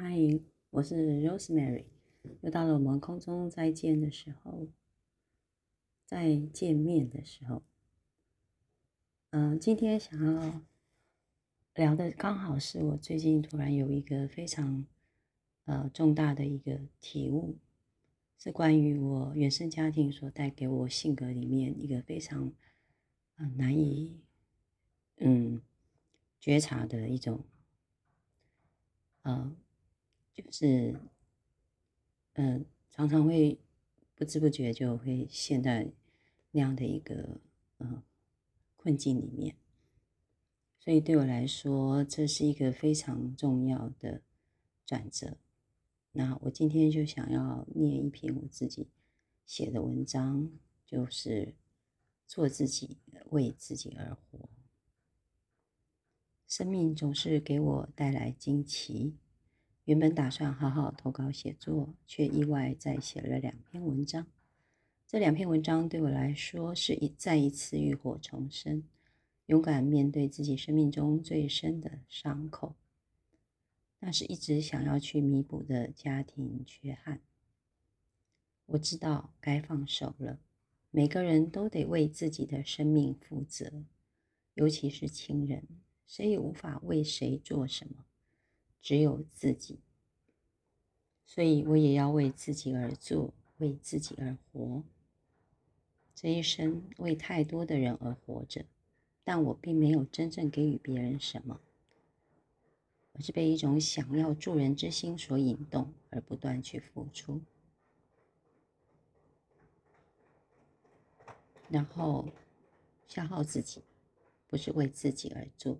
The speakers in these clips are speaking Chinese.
嗨，我是 Rosemary，又到了我们空中再见的时候，再见面的时候。嗯，今天想要聊的刚好是我最近突然有一个非常呃重大的一个体悟，是关于我原生家庭所带给我性格里面一个非常呃难以嗯觉察的一种呃。就是，嗯，常常会不知不觉就会陷在那样的一个嗯困境里面，所以对我来说，这是一个非常重要的转折。那我今天就想要念一篇我自己写的文章，就是做自己，为自己而活。生命总是给我带来惊奇。原本打算好好投稿写作，却意外再写了两篇文章。这两篇文章对我来说是一再一次浴火重生，勇敢面对自己生命中最深的伤口，那是一直想要去弥补的家庭缺憾。我知道该放手了。每个人都得为自己的生命负责，尤其是亲人，谁也无法为谁做什么。只有自己，所以我也要为自己而做，为自己而活。这一生为太多的人而活着，但我并没有真正给予别人什么，而是被一种想要助人之心所引动，而不断去付出，然后消耗自己，不是为自己而做。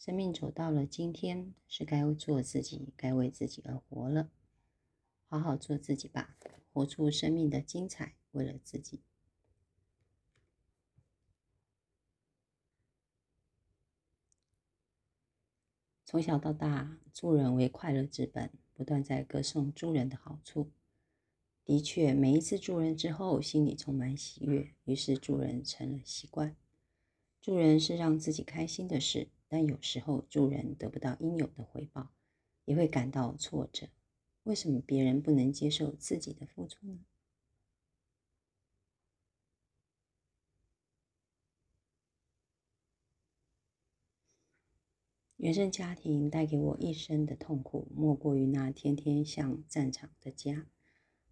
生命走到了今天，是该做自己，该为自己而活了。好好做自己吧，活出生命的精彩。为了自己，从小到大，助人为快乐之本，不断在歌颂助人的好处。的确，每一次助人之后，心里充满喜悦，于是助人成了习惯。助人是让自己开心的事。但有时候助人得不到应有的回报，也会感到挫折。为什么别人不能接受自己的付出呢？原生家庭带给我一生的痛苦，莫过于那天天像战场的家。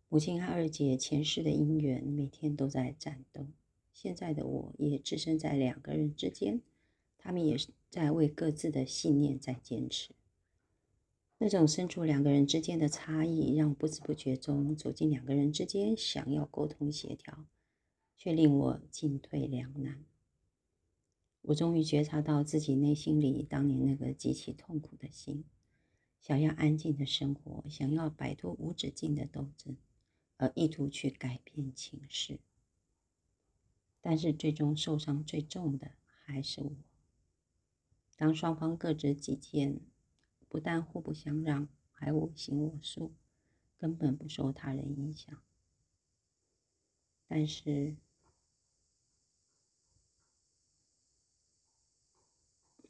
母亲和二姐前世的姻缘，每天都在战斗。现在的我也置身在两个人之间。他们也是在为各自的信念在坚持。那种身处两个人之间的差异，让不知不觉中走进两个人之间，想要沟通协调，却令我进退两难。我终于觉察到自己内心里当年那个极其痛苦的心，想要安静的生活，想要摆脱无止境的斗争，而意图去改变情势。但是最终受伤最重的还是我。当双方各执己见，不但互不相让，还我行我素，根本不受他人影响。但是，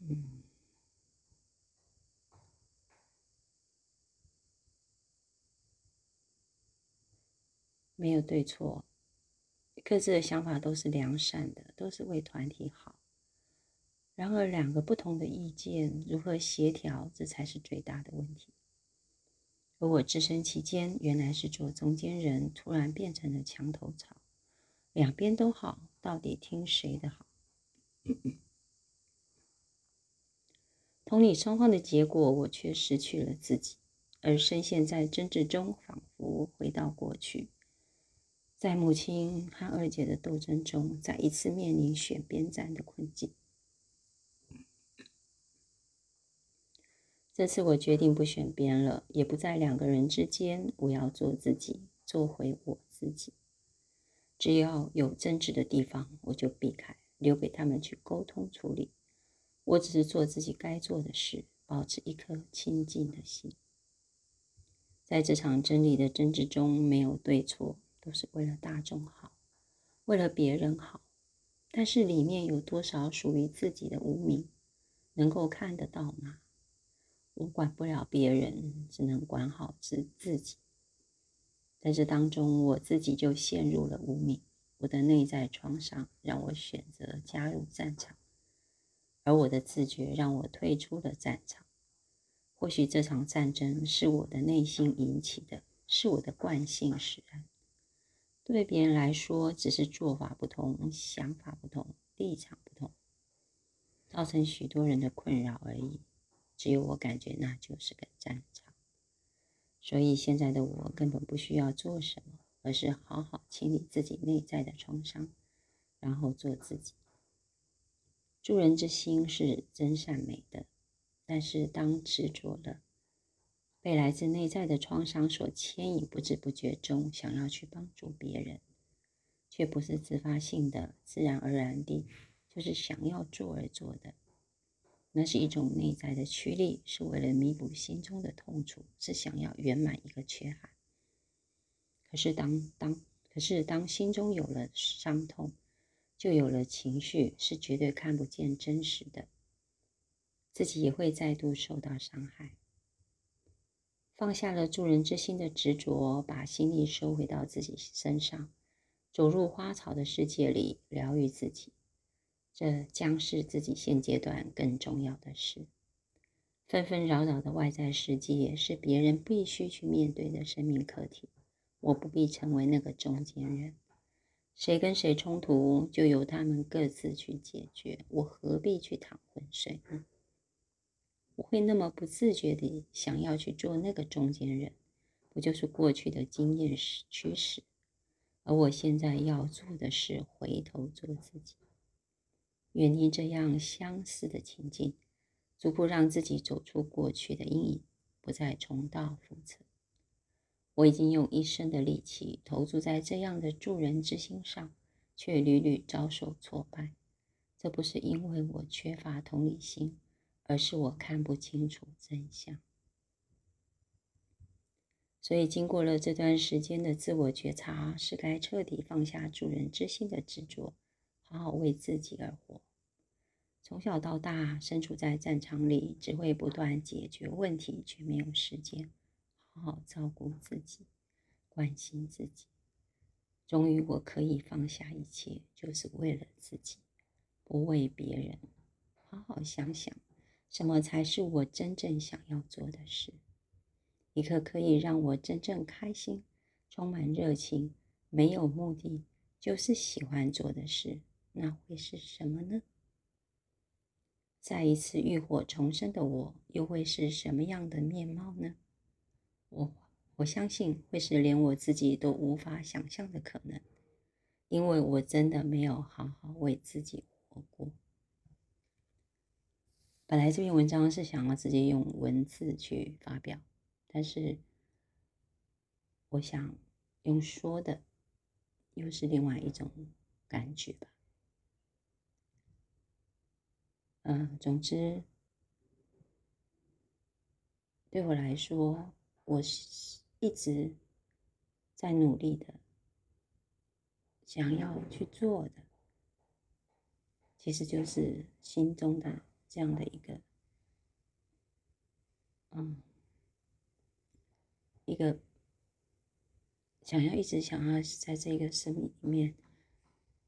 嗯，没有对错，各自的想法都是良善的，都是为团体好。然而，两个不同的意见如何协调，这才是最大的问题。而我置身其间，原来是做中间人，突然变成了墙头草。两边都好，到底听谁的好？同理双方的结果，我却失去了自己，而深陷在争执中，仿佛回到过去，在母亲和二姐的斗争中，再一次面临选边站的困境。这次我决定不选边了，也不在两个人之间。我要做自己，做回我自己。只要有争执的地方，我就避开，留给他们去沟通处理。我只是做自己该做的事，保持一颗清净的心。在这场真理的争执中，没有对错，都是为了大众好，为了别人好。但是里面有多少属于自己的无名，能够看得到吗？我管不了别人，只能管好自自己。在这当中，我自己就陷入了无名。我的内在创伤让我选择加入战场，而我的自觉让我退出了战场。或许这场战争是我的内心引起的，是我的惯性使然。对别人来说，只是做法不同、想法不同、立场不同，造成许多人的困扰而已。只有我感觉那就是个战场。所以现在的我根本不需要做什么，而是好好清理自己内在的创伤，然后做自己。助人之心是真善美的。但是，当执着了，被来自内在的创伤所牵引，不知不觉中想要去帮助别人，却不是自发性的、自然而然地，就是想要做而做的，那是一种内在的驱力，是为了弥补心中的痛楚，是想要圆满一个缺憾。可是，当当可是当心中有了伤痛，就有了情绪，是绝对看不见真实的。自己也会再度受到伤害。放下了助人之心的执着，把心力收回到自己身上，走入花草的世界里，疗愈自己。这将是自己现阶段更重要的事。纷纷扰扰的外在世界是别人必须去面对的生命课题，我不必成为那个中间人。谁跟谁冲突，就由他们各自去解决，我何必去淌浑水呢？我会那么不自觉地想要去做那个中间人，不就是过去的经验驱使？而我现在要做的是回头做自己，远离这样相似的情境，逐步让自己走出过去的阴影，不再重蹈覆辙。我已经用一生的力气投注在这样的助人之心上，却屡屡遭受挫败。这不是因为我缺乏同理心。而是我看不清楚真相，所以经过了这段时间的自我觉察，是该彻底放下助人之心的执着，好好为自己而活。从小到大，身处在战场里，只会不断解决问题，却没有时间好好照顾自己、关心自己。终于，我可以放下一切，就是为了自己，不为别人。好好想想。什么才是我真正想要做的事？一个可以让我真正开心、充满热情、没有目的，就是喜欢做的事，那会是什么呢？再一次浴火重生的我，又会是什么样的面貌呢？我我相信会是连我自己都无法想象的可能，因为我真的没有好好为自己活过。本来这篇文章是想要直接用文字去发表，但是我想用说的，又是另外一种感觉吧。嗯，总之，对我来说，我是一直在努力的，想要去做的，其实就是心中的。这样的一个，嗯，一个想要一直想要在这个生命里面，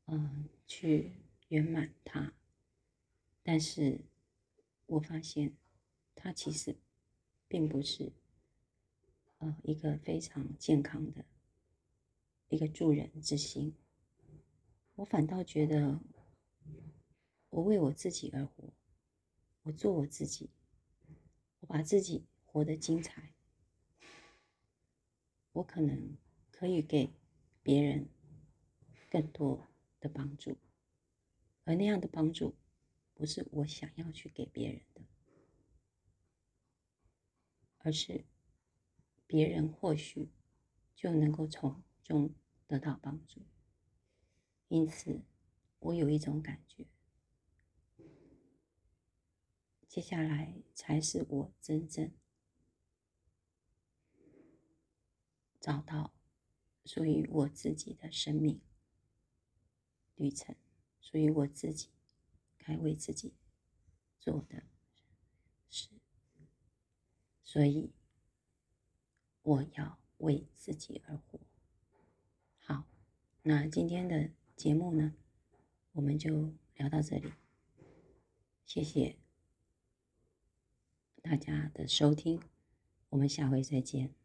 嗯，去圆满它，但是我发现它其实并不是，呃，一个非常健康的一个助人之心，我反倒觉得我为我自己而活。我做我自己，我把自己活得精彩，我可能可以给别人更多的帮助，而那样的帮助不是我想要去给别人的，而是别人或许就能够从中得到帮助。因此，我有一种感觉。接下来才是我真正找到属于我自己的生命旅程，属于我自己来为自己做的事。所以我要为自己而活。好，那今天的节目呢，我们就聊到这里。谢谢大家的收听，我们下回再见。